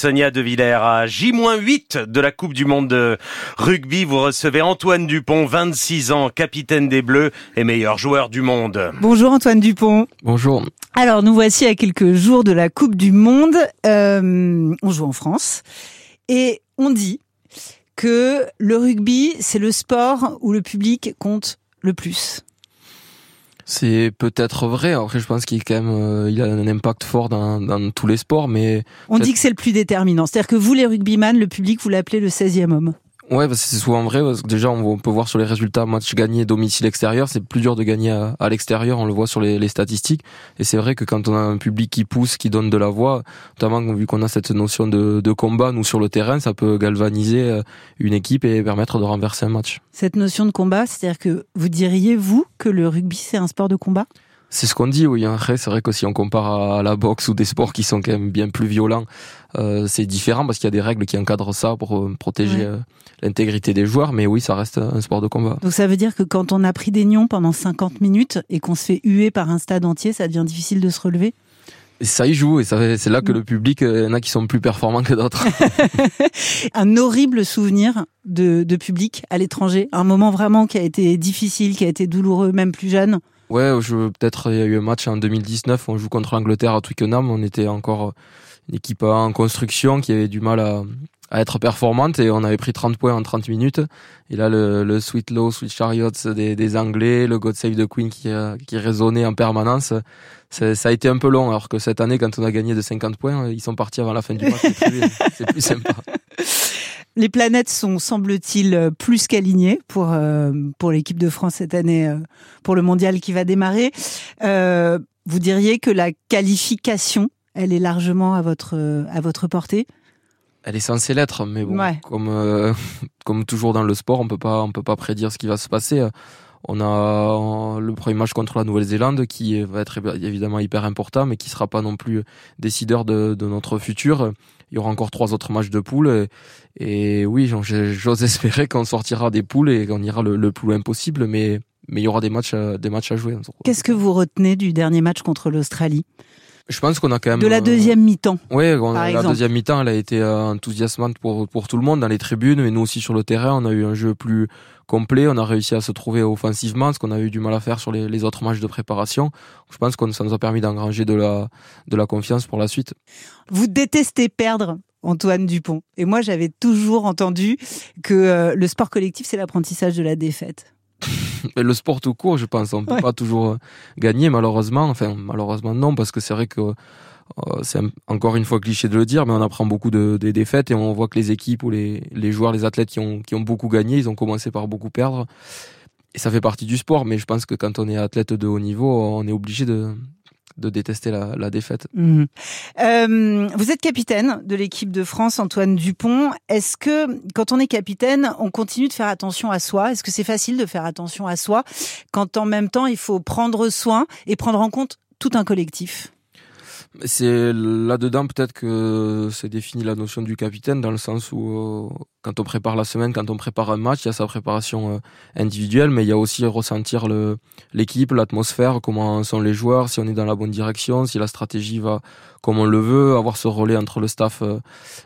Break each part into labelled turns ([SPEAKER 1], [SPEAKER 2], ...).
[SPEAKER 1] Sonia De Villers. À J-8 de la Coupe du Monde de rugby, vous recevez Antoine Dupont, 26 ans, capitaine des Bleus et meilleur joueur du monde.
[SPEAKER 2] Bonjour Antoine Dupont.
[SPEAKER 3] Bonjour.
[SPEAKER 2] Alors nous voici à quelques jours de la Coupe du Monde. Euh, on joue en France et on dit que le rugby, c'est le sport où le public compte le plus.
[SPEAKER 3] C'est peut-être vrai. Après, je pense qu'il quand même, euh, il a un impact fort dans, dans tous les sports, mais
[SPEAKER 2] on dit que c'est le plus déterminant. C'est-à-dire que vous, les rugbyman, le public, vous l'appelez le 16e homme.
[SPEAKER 3] Ouais, c'est souvent vrai parce que déjà on peut voir sur les résultats match gagné domicile extérieur, c'est plus dur de gagner à, l'extérieur, on le voit sur les, statistiques. Et c'est vrai que quand on a un public qui pousse, qui donne de la voix, notamment vu qu'on a cette notion de, de combat, nous sur le terrain, ça peut galvaniser euh, une équipe et permettre de renverser un match.
[SPEAKER 2] Cette notion de combat, c'est-à-dire que vous diriez vous que le rugby c'est un sport de combat?
[SPEAKER 3] C'est ce qu'on dit, oui. Après, c'est vrai que si on compare à la boxe ou des sports qui sont quand même bien plus violents, euh, c'est différent parce qu'il y a des règles qui encadrent ça pour euh, protéger euh, l'intégrité des joueurs. Mais oui, ça reste un sport de combat.
[SPEAKER 2] Donc ça veut dire que quand on a pris des nions pendant 50 minutes et qu'on se fait huer par un stade entier, ça devient difficile de se relever?
[SPEAKER 3] Ça y joue et c'est là que le public, il y en a qui sont plus performants que d'autres.
[SPEAKER 2] un horrible souvenir de, de public à l'étranger, un moment vraiment qui a été difficile, qui a été douloureux, même plus jeune.
[SPEAKER 3] Ouais, peut-être il y a eu un match en 2019, on joue contre l'Angleterre à Twickenham, on était encore une équipe en construction qui avait du mal à, être performante et on avait pris 30 points en 30 minutes. Et là, le, le Sweet Low, Sweet Chariots des, des Anglais, le God Save the Queen qui, qui résonnait en permanence, ça a été un peu long. Alors que cette année, quand on a gagné de 50 points, ils sont partis avant la fin du match. C'est plus sympa.
[SPEAKER 2] Les planètes sont, semble-t-il, plus qu'alignées pour euh, pour l'équipe de France cette année euh, pour le mondial qui va démarrer. Euh, vous diriez que la qualification, elle est largement à votre à votre portée?
[SPEAKER 3] Elle est censée l'être, mais bon, comme comme toujours dans le sport, on peut pas on peut pas prédire ce qui va se passer. On a le premier match contre la Nouvelle-Zélande qui va être évidemment hyper important, mais qui sera pas non plus décideur de, de notre futur. Il y aura encore trois autres matchs de poule. Et, oui, j'ose espérer qu'on sortira des poules et qu'on ira le, plus loin possible, mais, mais il y aura des des matchs à jouer.
[SPEAKER 2] Qu'est-ce que vous retenez du dernier match contre l'Australie?
[SPEAKER 3] Je pense qu'on a quand même
[SPEAKER 2] de la deuxième mi-temps.
[SPEAKER 3] Oui, la deuxième mi-temps, elle a été euh, enthousiasmante pour pour tout le monde dans les tribunes, mais nous aussi sur le terrain, on a eu un jeu plus complet. On a réussi à se trouver offensivement, ce qu'on avait eu du mal à faire sur les, les autres matchs de préparation. Je pense que ça nous a permis d'engranger de la de la confiance pour la suite.
[SPEAKER 2] Vous détestez perdre. Antoine Dupont. Et moi, j'avais toujours entendu que euh, le sport collectif, c'est l'apprentissage de la défaite.
[SPEAKER 3] le sport tout court, je pense, on ne peut pas toujours euh, gagner, malheureusement. Enfin, malheureusement, non, parce que c'est vrai que euh, c'est encore une fois cliché de le dire, mais on apprend beaucoup de, des défaites et on voit que les équipes ou les, les joueurs, les athlètes qui ont, qui ont beaucoup gagné, ils ont commencé par beaucoup perdre. Et ça fait partie du sport, mais je pense que quand on est athlète de haut niveau, on est obligé de, de détester la, la défaite.
[SPEAKER 2] Mhm. Euh, vous êtes capitaine de l'équipe de France, Antoine Dupont. Est-ce que quand on est capitaine, on continue de faire attention à soi? Est-ce que c'est facile de faire attention à soi quand en même temps il faut prendre soin et prendre en compte tout un collectif?
[SPEAKER 3] C'est là-dedans peut-être que c'est défini la notion du capitaine dans le sens où euh, quand on prépare la semaine, quand on prépare un match, il y a sa préparation euh, individuelle, mais il y a aussi ressentir le l'équipe, l'atmosphère, comment sont les joueurs, si on est dans la bonne direction, si la stratégie va comme on le veut, avoir ce relais entre le staff euh,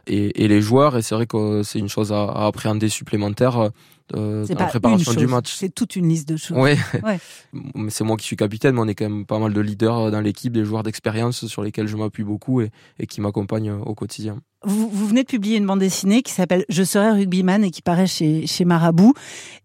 [SPEAKER 3] et, et les joueurs. Et c'est vrai que c'est une chose à, à appréhender supplémentaire
[SPEAKER 2] euh, la préparation du match. C'est toute une liste de choses.
[SPEAKER 3] Oui, ouais. c'est moi qui suis capitaine, mais on est quand même pas mal de leaders dans l'équipe, des joueurs d'expérience sur lesquels je m'appuie beaucoup et, et qui m'accompagnent au quotidien.
[SPEAKER 2] Vous, vous, venez de publier une bande dessinée qui s'appelle Je serai rugbyman et qui paraît chez, chez Marabout.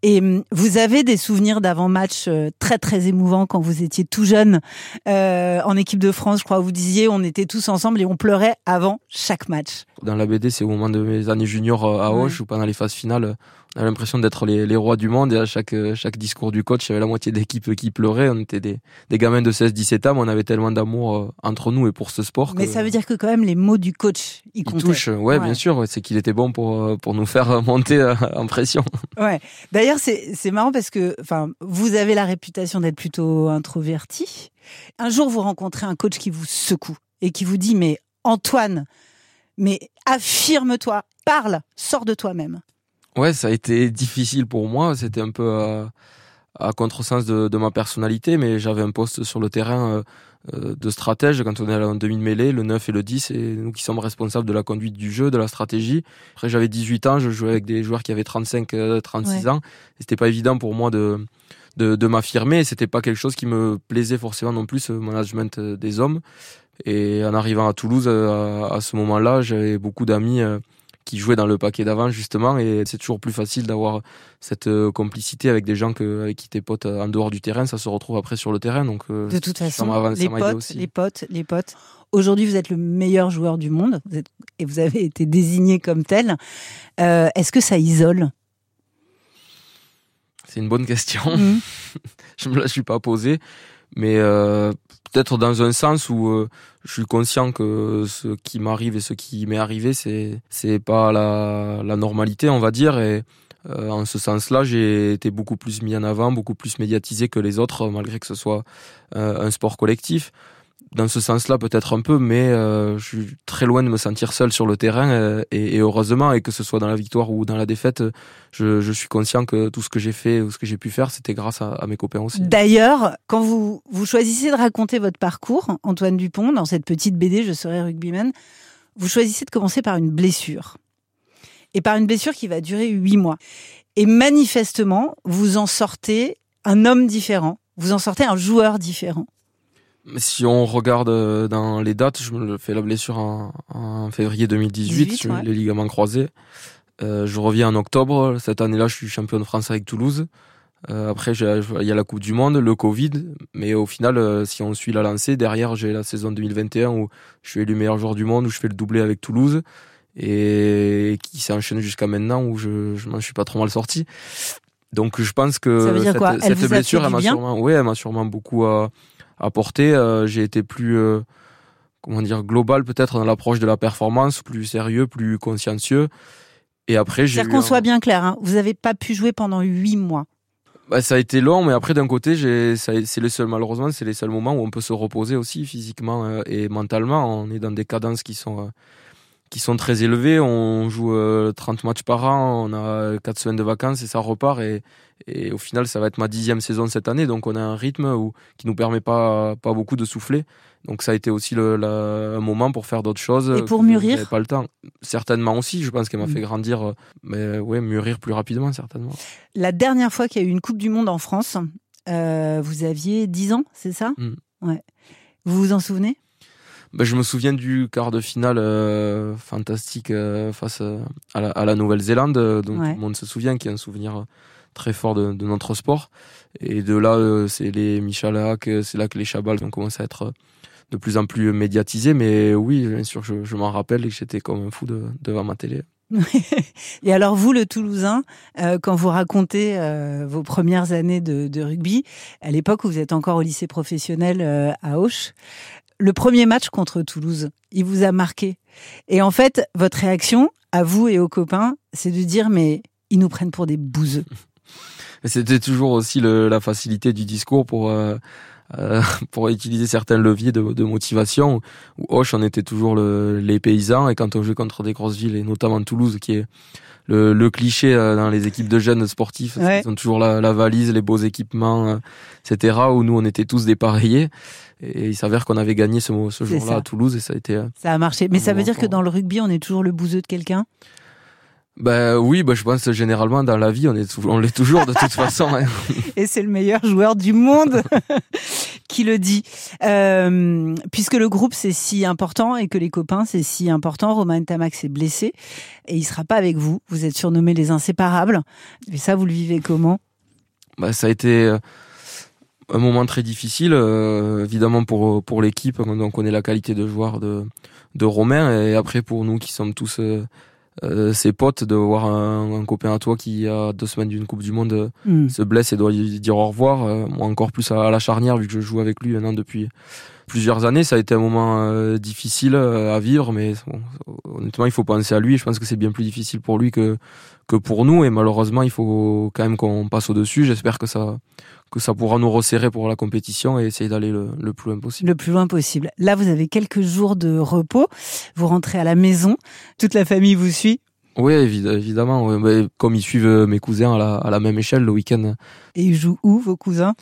[SPEAKER 2] Et hum, vous avez des souvenirs d'avant-match euh, très très émouvants quand vous étiez tout jeune euh, en équipe de France. Je crois vous disiez on était tous ensemble et on pleurait avant chaque match.
[SPEAKER 3] Dans la BD, c'est au moment de mes années juniors euh, à Auch ou pendant les phases finales on a l'impression d'être les, les, rois du monde et à chaque, chaque discours du coach, il y avait la moitié d'équipe qui pleurait. On était des, des gamins de 16-17 ans, mais on avait tellement d'amour euh, entre nous et pour ce sport.
[SPEAKER 2] Mais ça veut dire que quand même les mots du coach, ils, ils touchent.
[SPEAKER 3] Ouais, bien sûr. C'est qu'il était bon pour, euh, pour nous faire monter euh, en pression.
[SPEAKER 2] Ouais. D'ailleurs, c'est marrant parce que, enfin, vous avez la réputation d'être plutôt introverti. Un jour, vous rencontrez un coach qui vous secoue et qui vous dit, mais Antoine, mais affirme-toi, parle, sors de toi-même.
[SPEAKER 3] Ouais, ça a été difficile pour moi. C'était un peu à, à contresens de, de, ma personnalité, mais j'avais un poste sur le terrain euh, de stratège. Quand on est en demi-mêlée, le 9 et le 10, c'est nous qui sommes responsables de la conduite du jeu, de la stratégie. Après, j'avais 18 ans, je jouais avec des joueurs qui avaient 35, 36 ans. C'était pas évident pour moi de, de, de m'affirmer. C'était pas quelque chose qui me plaisait forcément non plus, ce management des hommes. Et en arrivant à Toulouse, à, à ce moment-là, j'avais beaucoup d'amis qui jouaient dans le paquet d'avant justement et c'est toujours plus facile d'avoir cette euh, complicité avec des gens que, avec qui tes potes euh, en dehors du terrain ça se retrouve après sur le terrain donc
[SPEAKER 2] euh, de toute façon les potes, les potes les potes aujourd'hui vous êtes le meilleur joueur du monde vous êtes, et vous avez été désigné comme tel. Est-ce que ça isole?
[SPEAKER 3] C'est une bonne question. Mmh. je me la suis pas posée mais euh, peut-être dans un sens où euh, je suis conscient que ce qui m'arrive et ce qui m'est arrivé c'est c'est pas la, la normalité on va dire. Et euh, en ce sens-là j'ai été beaucoup plus mis en avant beaucoup plus médiatisé que les autres malgré que ce soit un sport collectif dans ce sens-là peut-être un peu, mais euh, je suis très loin de me sentir seul sur le terrain euh, et, heureusement, et que ce soit dans la victoire ou dans la défaite, je, suis conscient que tout ce que j'ai fait ou ce que j'ai pu faire, c'était grâce à, à, mes copains aussi.
[SPEAKER 2] D'ailleurs, quand vous, vous choisissez de raconter votre parcours, Antoine Dupont, dans cette petite BD Je serai rugbyman, vous choisissez de commencer par une blessure. Et par une blessure qui va durer huit mois. Et manifestement, vous en sortez un homme différent, vous en sortez un joueur différent.
[SPEAKER 3] Si on regarde euh, dans les dates, je me fais la blessure en, en février 2018 sur les ligaments croisés. Euh, je reviens en octobre. Cette année-là, je suis champion de France avec Toulouse. Euh, après, il y a la Coupe du Monde, le Covid. Mais au final, euh, si on suit la lancée, derrière, j'ai la saison 2021 où je suis élu meilleur joueur du monde, où je fais le doublé avec Toulouse. Et qui s'enchaîne jusqu'à maintenant où je, je m'en suis pas trop mal sorti. Donc je pense que
[SPEAKER 2] cette,
[SPEAKER 3] cette blessure, elle m'a sûrement, oui, elle m'a sûrement beaucoup apporté. Euh, j'ai été plus euh, comment dire global peut-être dans l'approche de la performance, plus sérieux, plus consciencieux. Et après, j'ai.
[SPEAKER 2] C'est-à-dire qu'on soit bien clair, hein, vous n'avez pas pu jouer pendant huit mois.
[SPEAKER 3] Bah, ça a été long, mais après d'un côté, c'est le seul malheureusement, c'est les seuls moments où on peut se reposer aussi physiquement euh, et mentalement. On est dans des cadences qui sont qui sont très élevés. On joue 30 matchs par an, on a 4 semaines de vacances et ça repart. Et, et au final, ça va être ma dixième saison cette année, donc on a un rythme où, qui nous permet pas, pas beaucoup de souffler. Donc ça a été aussi le, un moment pour faire d'autres choses.
[SPEAKER 2] Et pour mûrir
[SPEAKER 3] pas le temps. Certainement aussi, je pense qu'elle m'a mm. fait grandir, mais ouais, mûrir plus rapidement, certainement.
[SPEAKER 2] La dernière fois qu'il y a eu une Coupe du Monde en France, euh, vous aviez 10 ans, c'est ça? Mm. Ouais. Vous vous en souvenez?
[SPEAKER 3] Ben, je me souviens du quart de finale euh, fantastique euh, face à la, la Nouvelle-Zélande, dont tout le monde se souvient, qui est un souvenir très fort de, de, notre sport. Et de là, euh, c'est les Michalak, euh, c'est là que les Chabal ont commencé à être euh, de plus en plus médiatisés. Mais oui, bien sûr, je, je m'en rappelle et que j'étais comme un fou de, devant ma télé.
[SPEAKER 2] et alors vous, le Toulousain, euh, quand vous racontez euh, vos premières années de, de rugby, à l'époque où vous êtes encore au lycée professionnel euh, à Auch, le premier match contre Toulouse, il vous a marqué. Et en fait, votre réaction, à vous et aux copains, c'est de dire mais ils nous prennent pour des bouseux.
[SPEAKER 3] C'était toujours aussi la facilité du discours pour euh, euh pour utiliser certains leviers de, de motivation. Où Hoche, on était toujours le, les paysans et quand on jouait contre des grosses villes et notamment Toulouse, qui est le, le cliché euh, dans les équipes de jeunes sportifs, ils ont toujours la, la, valise, les beaux équipements, euh, etc. Où nous, on était tous dépareillés. Et il s'avère qu'on avait gagné ce, ce jour-là à Toulouse et ça a été.
[SPEAKER 2] Ça a marché. Mais ça veut dire que dans le rugby, on est toujours le bouseux de quelqu'un?
[SPEAKER 3] Ben oui, bah je pense que généralement dans la vie on est on l'est toujours de toute façon. Hein.
[SPEAKER 2] Et c'est le meilleur joueur du monde le dit. Euh, puisque le groupe c'est si important et que les copains c'est si important, Romain Tamax est blessé et il sera pas avec vous. Vous êtes surnommés les inséparables. Et ça vous le vivez comment?
[SPEAKER 3] Bah, ça a été euh, un moment très difficile, euh, évidemment pour pour l'équipe. Donc on est la qualité de joueur de de Romain et après pour nous qui sommes tous euh, ses potes de voir un, copain à toi qui a deux semaines d'une Coupe du Monde mm. se blesse et doit lui dire au revoir. Euh, moi encore plus à, la charnière vu que je joue avec lui maintenant depuis plusieurs années. Ça a été un moment euh, difficile à vivre, mais honnêtement il faut penser à lui. Je pense que c'est bien plus difficile pour lui que que pour nous et malheureusement il faut quand même qu'on passe au dessus. J'espère que ça que ça pourra nous resserrer pour la compétition et essayer d'aller le, le, plus loin possible.
[SPEAKER 2] Le plus loin possible. Là, vous avez quelques jours de repos. Vous rentrez à la maison. Toute la famille vous suit.
[SPEAKER 3] Oui, évidemment. Comme ils suivent euh, mes cousins à la, à la même échelle le week-end.
[SPEAKER 2] Et ils jouent où, vos cousins?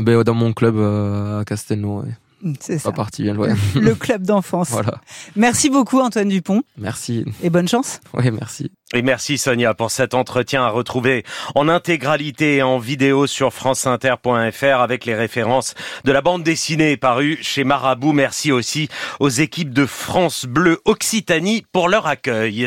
[SPEAKER 3] Ben, Dans mon club euh, à Castelnau. C'est ça. Pas parti bien loin.
[SPEAKER 2] Le club d'enfance.
[SPEAKER 3] voilà.
[SPEAKER 2] Merci beaucoup Antoine Dupont.
[SPEAKER 3] Merci.
[SPEAKER 2] Et bonne chance.
[SPEAKER 3] Oui, merci.
[SPEAKER 1] Et merci Sonia pour cet entretien à retrouver en intégralité et en vidéo sur franceinter.fr avec les références de la bande dessinée parue chez Marabout. Merci aussi aux équipes de France Bleu Occitanie pour leur accueil.